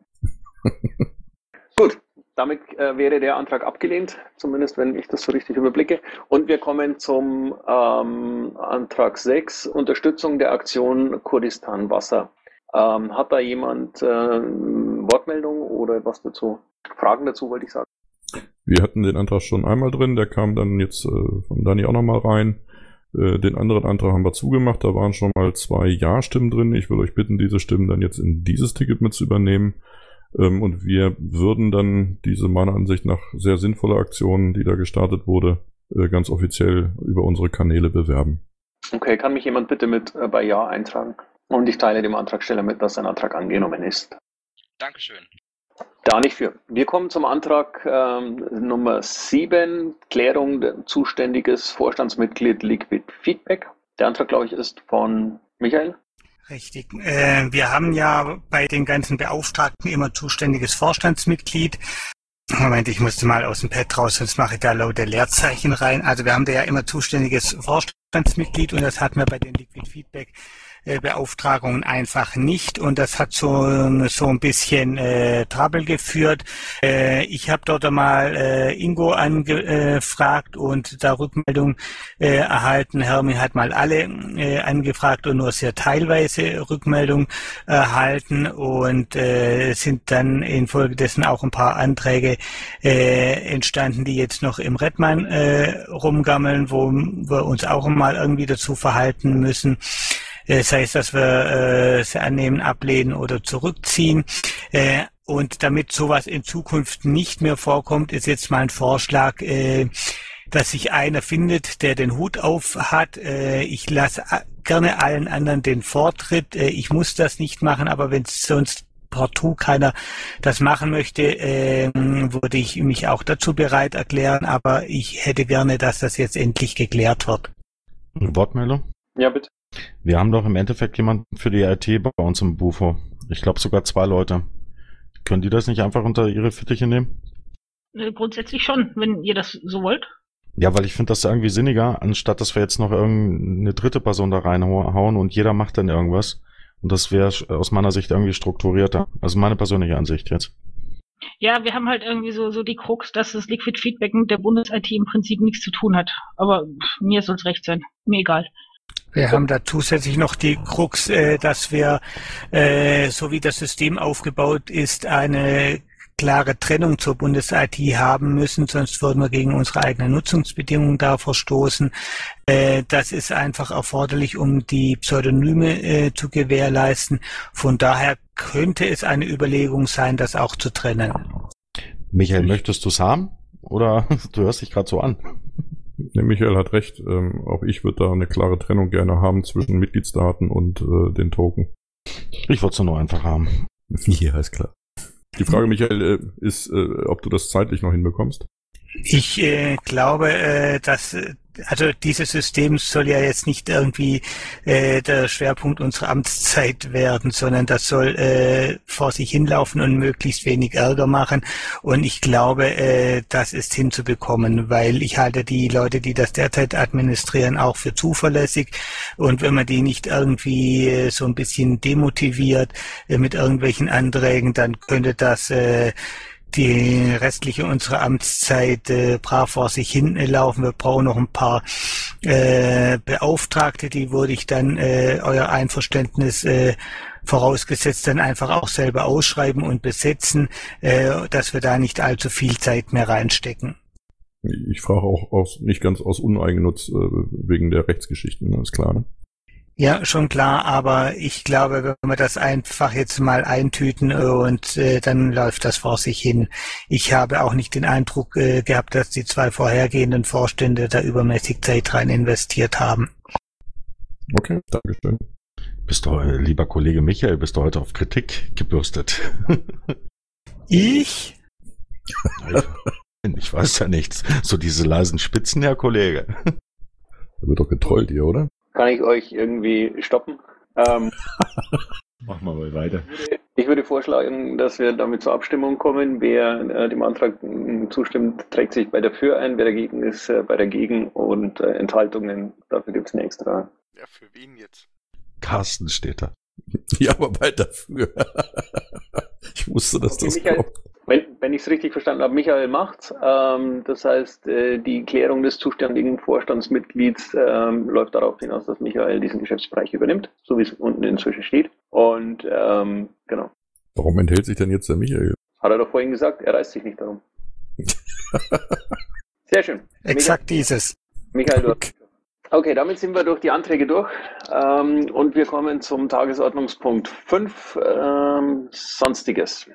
*laughs* Gut, damit äh, wäre der Antrag abgelehnt, zumindest wenn ich das so richtig überblicke. Und wir kommen zum ähm, Antrag 6, Unterstützung der Aktion Kurdistan Wasser. Ähm, hat da jemand äh, Wortmeldung oder was dazu? Fragen dazu, wollte ich sagen. Wir hatten den Antrag schon einmal drin, der kam dann jetzt äh, von Dani auch nochmal rein. Äh, den anderen Antrag haben wir zugemacht, da waren schon mal zwei Ja-Stimmen drin. Ich würde euch bitten, diese Stimmen dann jetzt in dieses Ticket mit zu übernehmen. Ähm, und wir würden dann diese meiner Ansicht nach sehr sinnvolle Aktion, die da gestartet wurde, äh, ganz offiziell über unsere Kanäle bewerben. Okay, kann mich jemand bitte mit äh, bei Ja eintragen? Und ich teile dem Antragsteller mit, dass sein Antrag angenommen ist. Dankeschön. Da nicht für. Wir kommen zum Antrag ähm, Nummer 7, Klärung zuständiges Vorstandsmitglied Liquid Feedback. Der Antrag, glaube ich, ist von Michael. Richtig. Äh, wir haben ja bei den ganzen Beauftragten immer zuständiges Vorstandsmitglied. Moment, ich musste mal aus dem Pad raus, sonst mache ich da laute Leerzeichen rein. Also wir haben da ja immer zuständiges Vorstandsmitglied und das hatten wir bei den Liquid Feedback Beauftragungen einfach nicht und das hat so, so ein bisschen äh, Trouble geführt. Äh, ich habe dort einmal äh, Ingo angefragt und da Rückmeldung äh, erhalten. Hermin hat mal alle äh, angefragt und nur sehr teilweise Rückmeldung erhalten und äh, sind dann infolgedessen auch ein paar Anträge äh, entstanden, die jetzt noch im Redman äh, rumgammeln, wo wir uns auch mal irgendwie dazu verhalten müssen. Sei es, dass wir äh, sie annehmen, ablehnen oder zurückziehen. Äh, und damit sowas in Zukunft nicht mehr vorkommt, ist jetzt mein Vorschlag, äh, dass sich einer findet, der den Hut auf hat. Äh, ich lasse gerne allen anderen den Vortritt. Äh, ich muss das nicht machen, aber wenn sonst partout keiner das machen möchte, äh, würde ich mich auch dazu bereit erklären. Aber ich hätte gerne, dass das jetzt endlich geklärt wird. Wortmeldung? Ja, bitte. Wir haben doch im Endeffekt jemanden für die IT bei uns im Bufo. Ich glaube sogar zwei Leute. Können die das nicht einfach unter ihre Fittiche nehmen? Äh, grundsätzlich schon, wenn ihr das so wollt. Ja, weil ich finde das irgendwie sinniger, anstatt dass wir jetzt noch irgendeine dritte Person da reinhauen und jeder macht dann irgendwas. Und das wäre aus meiner Sicht irgendwie strukturierter. Also meine persönliche Ansicht jetzt. Ja, wir haben halt irgendwie so, so die Krux, dass das Liquid Feedback mit der Bundes-IT im Prinzip nichts zu tun hat. Aber mir soll es recht sein. Mir egal. Wir haben da zusätzlich noch die Krux, äh, dass wir, äh, so wie das System aufgebaut ist, eine klare Trennung zur Bundes-IT haben müssen, sonst würden wir gegen unsere eigenen Nutzungsbedingungen da verstoßen. Äh, das ist einfach erforderlich, um die Pseudonyme äh, zu gewährleisten. Von daher könnte es eine Überlegung sein, das auch zu trennen. Michael, möchtest du es haben? Oder *laughs* du hörst dich gerade so an? Ne, Michael hat recht. Ähm, auch ich würde da eine klare Trennung gerne haben zwischen Mitgliedsdaten und äh, den Token. Ich wollte es nur einfach haben. *laughs* Ja, ist klar. Die Frage, Michael, äh, ist, äh, ob du das zeitlich noch hinbekommst? Ich äh, glaube, äh, dass äh, also dieses System soll ja jetzt nicht irgendwie äh, der Schwerpunkt unserer Amtszeit werden, sondern das soll äh, vor sich hinlaufen und möglichst wenig Ärger machen. Und ich glaube, äh, das ist hinzubekommen, weil ich halte die Leute, die das derzeit administrieren, auch für zuverlässig. Und wenn man die nicht irgendwie äh, so ein bisschen demotiviert äh, mit irgendwelchen Anträgen, dann könnte das äh, die restliche unserer Amtszeit äh, brav vor sich hinlaufen. Wir brauchen noch ein paar äh, Beauftragte, die würde ich dann äh, euer Einverständnis äh, vorausgesetzt dann einfach auch selber ausschreiben und besetzen, äh, dass wir da nicht allzu viel Zeit mehr reinstecken. Ich frage auch aus, nicht ganz aus Uneigennutz äh, wegen der Rechtsgeschichten, ne? ist klar. Ne? Ja, schon klar, aber ich glaube, wenn wir das einfach jetzt mal eintüten und äh, dann läuft das vor sich hin. Ich habe auch nicht den Eindruck äh, gehabt, dass die zwei vorhergehenden Vorstände da übermäßig Zeit rein investiert haben. Okay, Dankeschön. Bist du, äh, lieber Kollege Michael, bist du heute auf Kritik gebürstet? *laughs* ich? ich weiß ja nichts. So diese leisen Spitzen, Herr Kollege. Da wird doch getrollt hier, oder? Kann ich euch irgendwie stoppen? Ähm, *laughs* Mach mal mal weiter. Ich würde vorschlagen, dass wir damit zur Abstimmung kommen. Wer äh, dem Antrag äh, zustimmt, trägt sich bei der Für ein. Wer dagegen ist, äh, bei der Gegen. Und äh, Enthaltungen, dafür gibt es eine extra. Ja, für wen jetzt? Carsten steht da. *laughs* Ja, aber bald dafür. *laughs* ich wusste, dass Okay, das Michael, kommt. wenn, wenn ich es richtig verstanden habe, Michael macht's. Ähm, das heißt, äh, die Klärung des zuständigen Vorstandsmitglieds ähm, läuft darauf hinaus, dass Michael diesen Geschäftsbereich übernimmt, so wie es unten inzwischen steht. Und ähm, genau. Warum enthält sich denn jetzt der Michael? Hat er doch vorhin gesagt, er reißt sich nicht darum. *laughs* Sehr schön. Exakt dieses. Michael, du hast- Okay, damit sind wir durch die Anträge durch ähm, und wir kommen zum Tagesordnungspunkt 5, ähm, Sonstiges.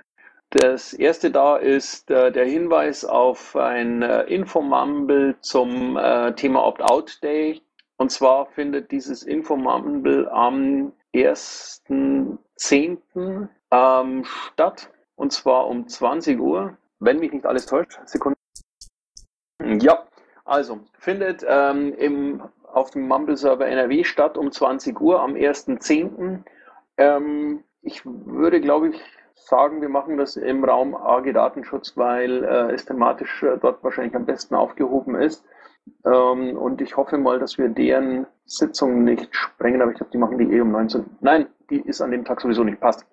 Das erste da ist äh, der Hinweis auf ein äh, Infomumble zum äh, Thema Opt-out-Day. Und zwar findet dieses Infomumble am 1.10. Ähm, statt. und zwar um 20 Uhr, wenn mich nicht alles täuscht. Sekunde. Ja, also findet ähm, im, auf dem Mumble-Server NRW statt um 20 Uhr am 1.10. Ähm, ich würde, glaube ich, sagen, wir machen das im Raum AG Datenschutz, weil äh, es thematisch äh, dort wahrscheinlich am besten aufgehoben ist. Ähm, und ich hoffe mal, dass wir deren Sitzung nicht sprengen, aber ich glaube, die machen die eh um 19. Nein, die ist an dem Tag sowieso nicht, passt.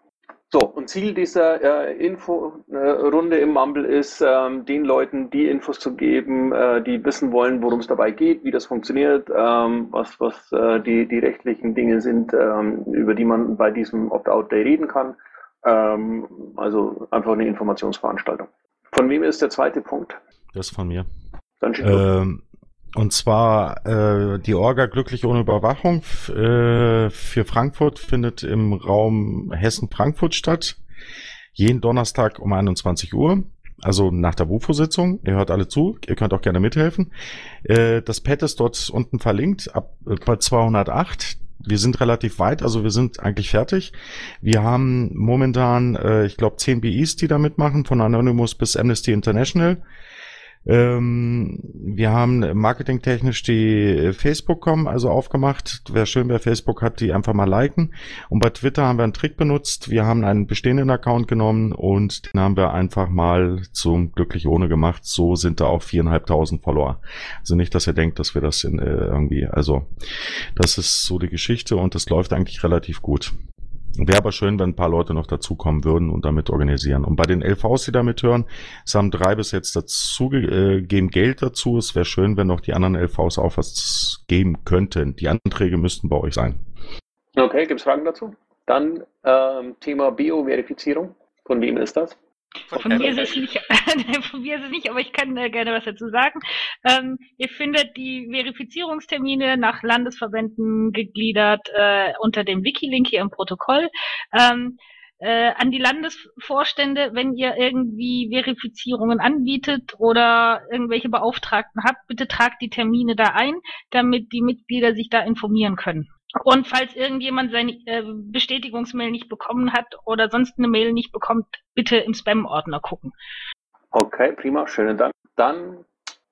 So, und Ziel dieser äh, Info-Runde im Mumble ist, ähm, den Leuten die Infos zu geben, äh, die wissen wollen, worum es dabei geht, wie das funktioniert, ähm, was, was äh, die, die rechtlichen Dinge sind, ähm, über die man bei diesem Opt-out-Day reden kann. Ähm, also einfach eine Informationsveranstaltung. Von wem ist der zweite Punkt? Das ist von mir. Dann Ähm, und zwar äh, die Orga Glücklich ohne Überwachung äh, für Frankfurt findet im Raum Hessen-Frankfurt statt. Jeden Donnerstag um 21 Uhr. Also nach der WUFO-Sitzung. Ihr hört alle zu. Ihr könnt auch gerne mithelfen. Äh, das Pad ist dort unten verlinkt. Ab äh, bei 208. Wir sind relativ weit, also wir sind eigentlich fertig. Wir haben momentan, äh, ich glaube, 10 BIs, die da mitmachen, von Anonymous bis Amnesty International. Ähm, wir haben marketingtechnisch die Facebook-Com also aufgemacht. Wäre schön, wer Facebook hat, die einfach mal liken. Und bei Twitter haben wir einen Trick benutzt. Wir haben einen bestehenden Account genommen und den haben wir einfach mal zum Glücklich ohne gemacht. So sind da auch viereinhalbtausend Follower. Also nicht, dass ihr denkt, dass wir das in, äh, irgendwie, also das ist so die Geschichte und das läuft eigentlich relativ gut. Wäre aber schön, wenn ein paar Leute noch dazukommen würden und damit organisieren. Und bei den LVs, die da mithören, es haben drei bis jetzt dazu, äh, geben Geld dazu. Es wäre schön, wenn noch die anderen LVs auch was geben könnten. Die Anträge müssten bei euch sein. Okay, gibt es Fragen dazu? Dann ähm, Thema Bio-Verifizierung. Von wem ist das? Von mir ist es nicht, *laughs* von mir ist es nicht, aber ich kann äh, gerne was dazu sagen. Ähm, ihr findet die Verifizierungstermine nach Landesverbänden gegliedert äh, unter dem Wiki-Link hier im Protokoll. Ähm, äh, an die Landesvorstände, wenn ihr irgendwie Verifizierungen anbietet oder irgendwelche Beauftragten habt, bitte tragt die Termine da ein, damit die Mitglieder sich da informieren können. Und falls irgendjemand seine äh, Bestätigungsmail nicht bekommen hat oder sonst eine Mail nicht bekommt, bitte im Spam-Ordner gucken. Okay, prima, schönen Dank. Dann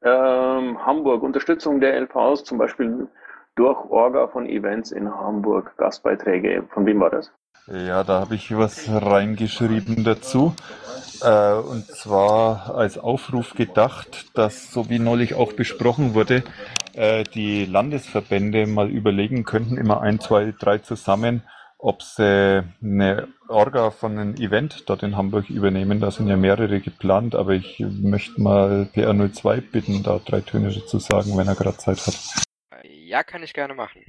ähm, Hamburg, Unterstützung der LVs, zum Beispiel durch Orga von Events in Hamburg, Gastbeiträge. Von wem war das? Ja, da habe ich was reingeschrieben dazu. Äh, und zwar als Aufruf gedacht, dass, so wie neulich auch besprochen wurde, äh, die Landesverbände mal überlegen könnten, immer ein, zwei, drei zusammen, ob sie eine Orga von einem Event dort in Hamburg übernehmen. Da sind ja mehrere geplant, aber ich möchte mal PR02 bitten, da drei Töne dazu sagen, wenn er gerade Zeit hat. Ja, kann ich gerne machen.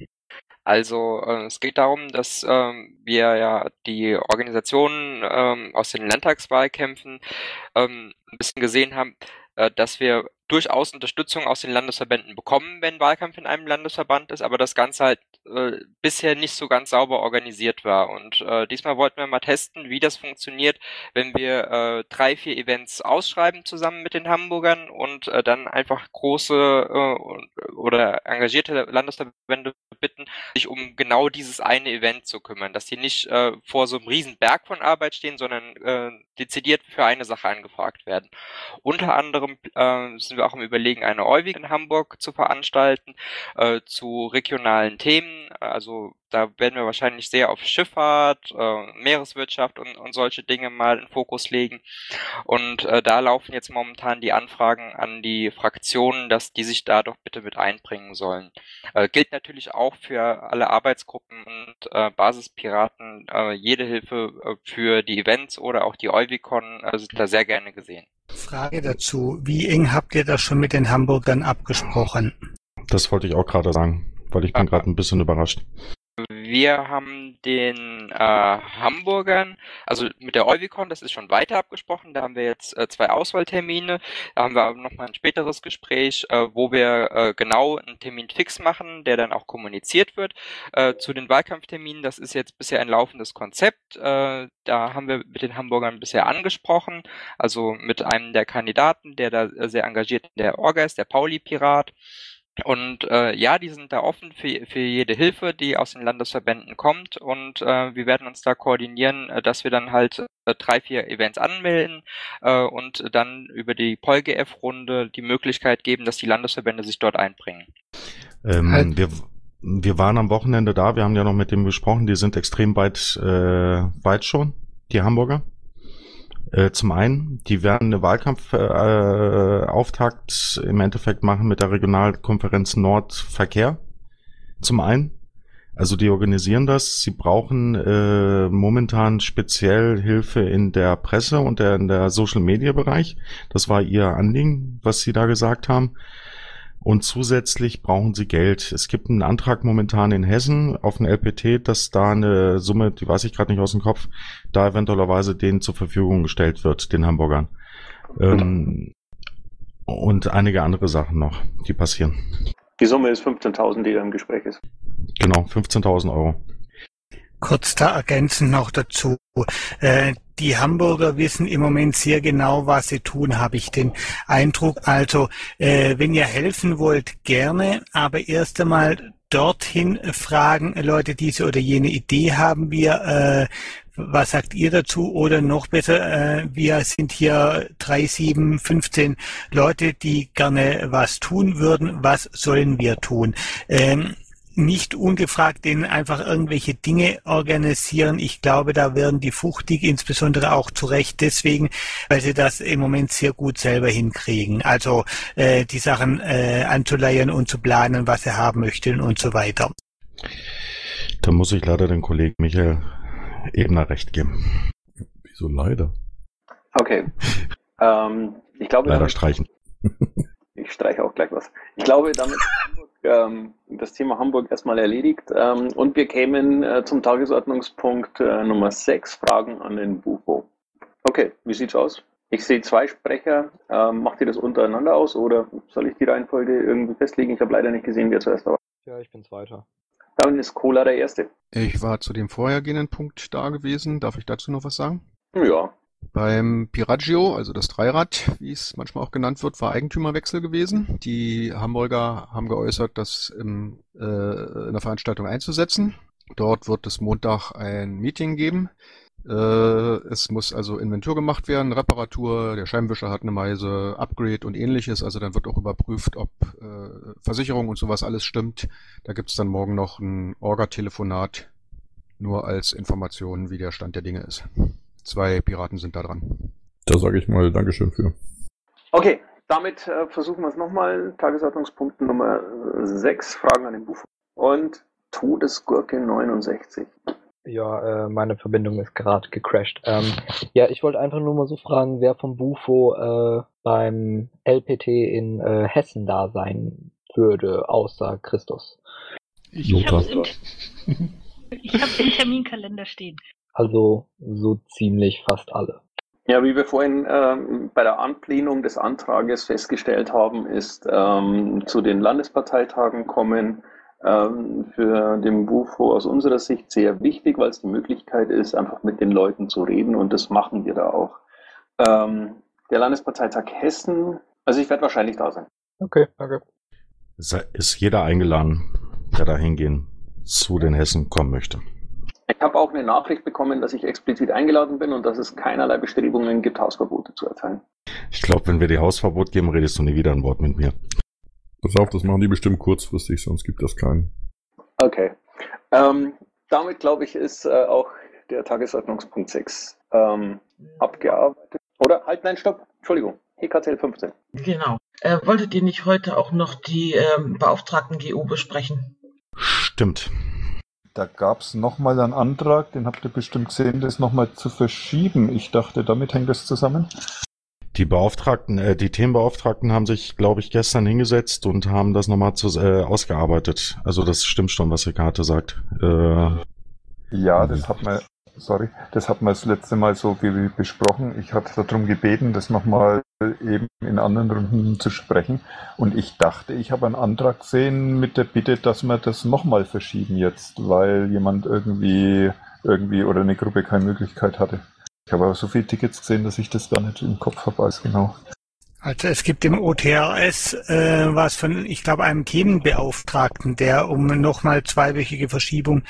Also äh, es geht darum, dass ähm, wir ja die Organisationen ähm, aus den Landtagswahlkämpfen ähm, ein bisschen gesehen haben, äh, dass wir durchaus Unterstützung aus den Landesverbänden bekommen, wenn Wahlkampf in einem Landesverband ist, aber das Ganze halt äh, bisher nicht so ganz sauber organisiert war. Und äh, diesmal wollten wir mal testen, wie das funktioniert, wenn wir äh, drei, vier Events ausschreiben zusammen mit den Hamburgern und äh, dann einfach große äh, oder engagierte Landesverbände bitten, sich um genau dieses eine Event zu kümmern, dass die nicht äh, vor so einem riesen Berg von Arbeit stehen, sondern äh, dezidiert für eine Sache angefragt werden. Unter anderem äh, sind wir auch im Überlegen, eine EUWIG in Hamburg zu veranstalten, äh, zu regionalen Themen. Also da werden wir wahrscheinlich sehr auf Schifffahrt, äh, Meereswirtschaft und, und solche Dinge mal in Fokus legen. Und äh, da laufen jetzt momentan die Anfragen an die Fraktionen, dass die sich da doch bitte mit einbringen sollen. Äh, gilt natürlich auch für alle Arbeitsgruppen und äh, Basispiraten. Äh, jede Hilfe äh, für die Events oder auch die EuWICon äh, sind da sehr gerne gesehen. Frage dazu. Wie eng habt ihr das schon mit den Hamburgern abgesprochen? Das wollte ich auch gerade sagen, weil ich bin gerade ein bisschen überrascht. Wir haben den äh, Hamburgern, also mit der Euvicon, das ist schon weiter abgesprochen, da haben wir jetzt äh, zwei Auswahltermine, da haben wir aber nochmal ein späteres Gespräch, äh, wo wir äh, genau einen Termin fix machen, der dann auch kommuniziert wird. Äh, zu den Wahlkampfterminen, das ist jetzt bisher ein laufendes Konzept, äh, da haben wir mit den Hamburgern bisher angesprochen, also mit einem der Kandidaten, der da sehr engagiert in der Orga ist, der Pauli-Pirat. Und äh, ja, die sind da offen für, für jede Hilfe, die aus den Landesverbänden kommt. Und äh, wir werden uns da koordinieren, äh, dass wir dann halt äh, drei, vier Events anmelden äh, und dann über die PolGF-Runde die Möglichkeit geben, dass die Landesverbände sich dort einbringen. Ähm, halt. wir, wir waren am Wochenende da, wir haben ja noch mit dem gesprochen, die sind extrem weit, äh, weit schon, die Hamburger. Äh, zum einen, die werden eine Wahlkampfauftakt äh, im Endeffekt machen mit der Regionalkonferenz Nordverkehr. Zum einen. Also die organisieren das. Sie brauchen äh, momentan speziell Hilfe in der Presse und der, in der Social Media Bereich. Das war ihr Anliegen, was sie da gesagt haben. Und zusätzlich brauchen sie Geld. Es gibt einen Antrag momentan in Hessen auf ein LPT, dass da eine Summe, die weiß ich gerade nicht aus dem Kopf, da eventuellerweise denen zur Verfügung gestellt wird, den Hamburgern. Ähm, und einige andere Sachen noch, die passieren. Die Summe ist 15.000, die da im Gespräch ist. Genau, 15.000 Euro. Kurz da ergänzend noch dazu. Äh, die Hamburger wissen im Moment sehr genau, was sie tun, habe ich den Eindruck. Also, äh, wenn ihr helfen wollt, gerne, aber erst einmal dorthin fragen, Leute, diese oder jene Idee haben wir, äh, was sagt ihr dazu? Oder noch besser, äh, wir sind hier drei, sieben, 15 Leute, die gerne was tun würden. Was sollen wir tun? Ähm, nicht ungefragt denen einfach irgendwelche Dinge organisieren. Ich glaube, da werden die Fuchtig insbesondere auch zu Recht deswegen, weil sie das im Moment sehr gut selber hinkriegen. Also äh, die Sachen äh, anzuleiern und zu planen, was sie haben möchten und so weiter. Da muss ich leider den Kollegen Michael Ebner recht geben. Wieso leider? Okay. ähm, ich glaube, leider streichen. ich streiche auch gleich was. Ich glaube, damit *laughs* ähm, das Thema Hamburg erstmal erledigt ähm, und wir kämen äh, zum Tagesordnungspunkt äh, Nummer 6, Fragen an den Bufo. Okay, wie sieht's aus? Ich sehe zwei Sprecher. Ähm, macht ihr das untereinander aus oder soll ich die Reihenfolge irgendwie festlegen? Ich habe leider nicht gesehen, wer zuerst war. Ja, ich bin Zweiter. Dann ist Cola der Erste. Ich war zu dem vorhergehenden Punkt da gewesen. Darf ich dazu noch was sagen? Ja. Beim Piraggio, also das Dreirad, wie es manchmal auch genannt wird, war Eigentümerwechsel gewesen. Die Hamburger haben geäußert, das im, äh, in der Veranstaltung einzusetzen. Dort wird es Montag ein Meeting geben. Äh, es muss also Inventur gemacht werden, Reparatur, der Scheibenwischer hat eine Meise, Upgrade und ähnliches. Also dann wird auch überprüft, ob äh, Versicherung und sowas alles stimmt. Da gibt es dann morgen noch ein Orga-Telefonat, nur als Information, wie der Stand der Dinge ist. Zwei Piraten sind da dran. Da sage ich mal Dankeschön für. Okay, damit äh, versuchen wir es nochmal. Tagesordnungspunkt Nummer 6, Fragen an den Bufo. Und Todesgurke 69. Ja, äh, meine Verbindung ist gerade gecrashed. Ähm, ja, ich wollte einfach nur mal so fragen, wer vom Bufo äh, beim LPT in äh, Hessen da sein würde, außer Christus. Ich, *laughs* ich habe hab den Terminkalender stehen. Also so ziemlich fast alle. Ja, wie wir vorhin ähm, bei der Anplenung des Antrages festgestellt haben, ist ähm, zu den Landesparteitagen kommen ähm, für den Bufo aus unserer Sicht sehr wichtig, weil es die Möglichkeit ist, einfach mit den Leuten zu reden und das machen wir da auch. Ähm, der Landesparteitag Hessen, also ich werde wahrscheinlich da sein. Okay, danke. Ist jeder eingeladen, der da hingehen zu den Hessen kommen möchte. Ich habe auch eine Nachricht bekommen, dass ich explizit eingeladen bin und dass es keinerlei Bestrebungen gibt, Hausverbote zu erteilen. Ich glaube, wenn wir dir Hausverbot geben, redest du nie wieder ein Wort mit mir. Pass auf, das machen die bestimmt kurzfristig, sonst gibt das keinen. Okay. Ähm, damit, glaube ich, ist äh, auch der Tagesordnungspunkt 6 ähm, abgearbeitet. Oder? Halt, nein, stopp. Entschuldigung. HKTL 15. Genau. Äh, wolltet ihr nicht heute auch noch die ähm, Beauftragten GU besprechen? Stimmt. Da gab es nochmal einen Antrag, den habt ihr bestimmt gesehen, das nochmal zu verschieben. Ich dachte, damit hängt das zusammen. Die Beauftragten, äh, die Themenbeauftragten haben sich, glaube ich, gestern hingesetzt und haben das nochmal zu, äh, ausgearbeitet. Also das stimmt schon, was Ricardo sagt. Äh, ja, das hat man sorry, das hat man das letzte Mal so besprochen. Ich hatte darum gebeten, das nochmal eben in anderen Runden zu sprechen. Und ich dachte, ich habe einen Antrag gesehen mit der Bitte, dass wir das nochmal verschieben jetzt, weil jemand irgendwie, irgendwie oder eine Gruppe keine Möglichkeit hatte. Ich habe aber so viele Tickets gesehen, dass ich das gar nicht im Kopf habe als genau. Also es gibt im OTRS äh, was von, ich glaube, einem Themenbeauftragten, der um nochmal zweiwöchige Verschiebung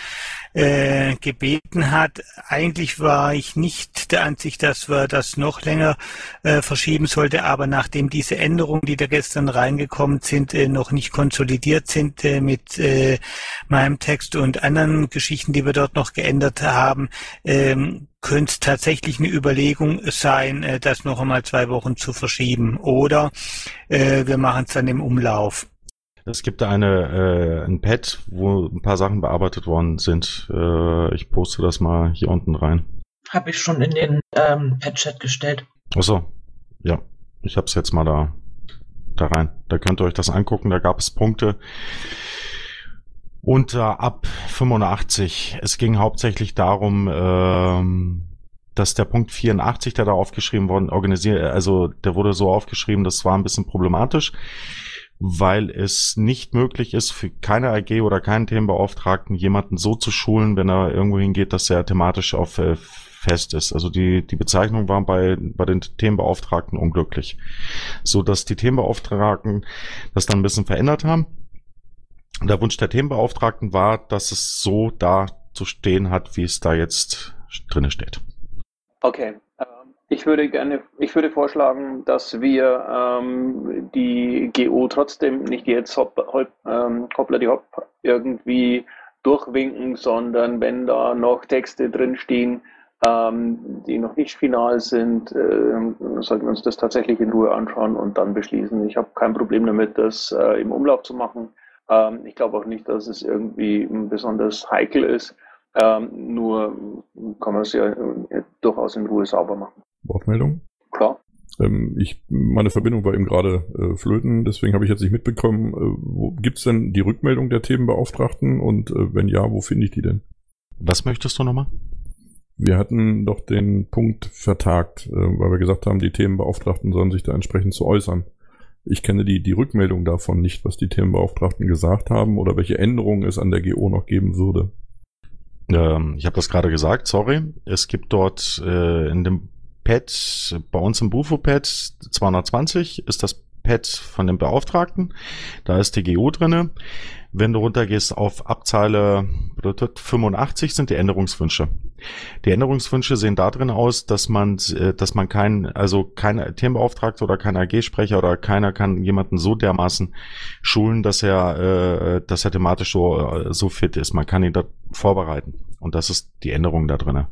äh, gebeten hat. Eigentlich war ich nicht der Ansicht, dass wir das noch länger äh, verschieben sollte, aber nachdem diese Änderungen, die da gestern reingekommen sind, äh, noch nicht konsolidiert sind äh, mit äh, meinem Text und anderen Geschichten, die wir dort noch geändert haben, ähm, könnte es tatsächlich eine Überlegung sein, äh, das noch einmal zwei Wochen zu verschieben. Oder äh, wir machen es dann im Umlauf. Es gibt eine, äh, ein Pad, wo ein paar Sachen bearbeitet worden sind. Äh, ich poste das mal hier unten rein. Habe ich schon in den ähm, Pad-Chat gestellt. Achso, ja. Ich habe es jetzt mal da, da rein. Da könnt ihr euch das angucken. Da gab es Punkte unter ab 85. Es ging hauptsächlich darum, ähm, dass der Punkt 84, der da aufgeschrieben worden, organisiert, also der wurde so aufgeschrieben, das war ein bisschen problematisch, weil es nicht möglich ist, für keine AG oder keinen Themenbeauftragten jemanden so zu schulen, wenn er irgendwo hingeht, dass er thematisch auf äh, fest ist. Also die, die Bezeichnung war bei, bei den Themenbeauftragten unglücklich. So dass die Themenbeauftragten das dann ein bisschen verändert haben der Wunsch der Themenbeauftragten war, dass es so da zu stehen hat, wie es da jetzt drinne steht. Okay. Ähm, ich würde gerne, ich würde vorschlagen, dass wir ähm, die GO trotzdem nicht jetzt Hop, Hop, ähm, Hoppla die Hop irgendwie durchwinken, sondern wenn da noch Texte drinstehen, ähm, die noch nicht final sind, äh, sollten wir uns das tatsächlich in Ruhe anschauen und dann beschließen. Ich habe kein Problem damit, das äh, im Umlauf zu machen. Ähm, ich glaube auch nicht, dass es irgendwie besonders heikel ist. Ähm, nur kann man es ja äh, durchaus in Ruhe sauber machen. Wortmeldung? Klar. Ähm, ich, meine Verbindung war eben gerade äh, flöten, deswegen habe ich jetzt nicht mitbekommen. Äh, Gibt es denn die Rückmeldung der Themenbeauftragten und äh, wenn ja, wo finde ich die denn? Was möchtest du nochmal? Wir hatten doch den Punkt vertagt, äh, weil wir gesagt haben, die Themenbeauftragten sollen sich da entsprechend zu äußern. Ich kenne die, die Rückmeldung davon nicht, was die Themenbeauftragten gesagt haben oder welche Änderungen es an der GO noch geben würde. Ähm, ich habe das gerade gesagt, sorry. Es gibt dort äh, in dem Pad, bei uns im Bufo-Pad 220 ist das Pad von dem Beauftragten. Da ist die GO drinne. Wenn du runtergehst auf Abzeile 85 sind die Änderungswünsche. Die Änderungswünsche sehen da drin aus, dass man, äh, dass man kein, also kein Themenbeauftragter oder kein AG-Sprecher oder keiner kann jemanden so dermaßen schulen, dass er, äh, dass er thematisch so, äh, so fit ist. Man kann ihn da vorbereiten. Und das ist die Änderung da drin.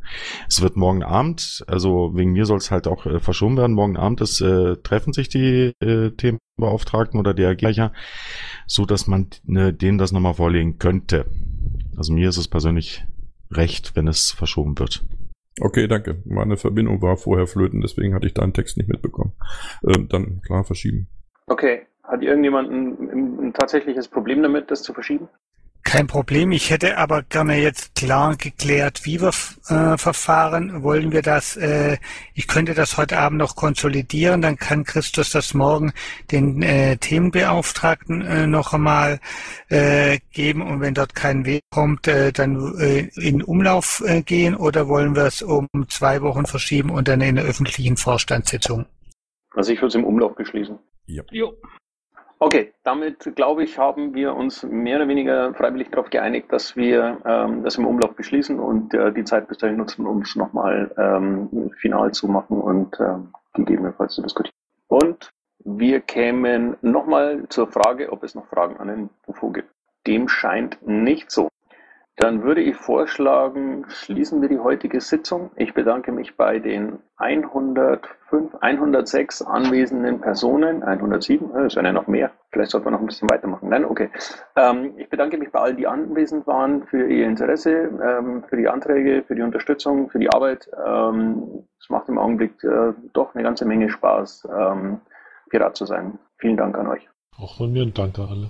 Es wird morgen Abend, also wegen mir soll es halt auch äh, verschoben werden, morgen Abend ist, äh, treffen sich die äh, Themenbeauftragten oder die AG, so dass man ne, denen das nochmal vorlegen könnte. Also mir ist es persönlich recht, wenn es verschoben wird. Okay, danke. Meine Verbindung war vorher flöten, deswegen hatte ich deinen Text nicht mitbekommen. Ähm, dann klar verschieben. Okay. Hat irgendjemand ein, ein tatsächliches Problem damit, das zu verschieben? Kein Problem. Ich hätte aber gerne jetzt klar geklärt, wie wir äh, verfahren. Wollen wir das, äh, ich könnte das heute Abend noch konsolidieren, dann kann Christus das morgen den äh, Themenbeauftragten äh, noch einmal äh, geben und wenn dort kein Weg kommt, äh, dann äh, in Umlauf äh, gehen oder wollen wir es um zwei Wochen verschieben und dann in der öffentlichen Vorstandssitzung? Also ich würde es im Umlauf beschließen. Ja. Jo. Okay, damit glaube ich, haben wir uns mehr oder weniger freiwillig darauf geeinigt, dass wir ähm, das im Umlauf beschließen und äh, die Zeit bis dahin nutzen, um es nochmal ähm, final zu machen und ähm, gegebenenfalls zu diskutieren. Und wir kämen nochmal zur Frage, ob es noch Fragen an den UFO gibt. Dem scheint nicht so. Dann würde ich vorschlagen, schließen wir die heutige Sitzung. Ich bedanke mich bei den 105, 106 anwesenden Personen, 107, es werden ja noch mehr. Vielleicht sollte man noch ein bisschen weitermachen. Nein, okay. Ähm, ich bedanke mich bei allen, die anwesend waren, für ihr Interesse, ähm, für die Anträge, für die Unterstützung, für die Arbeit. Ähm, es macht im Augenblick äh, doch eine ganze Menge Spaß, ähm, Pirat zu sein. Vielen Dank an euch. Auch von mir ein Danke alle.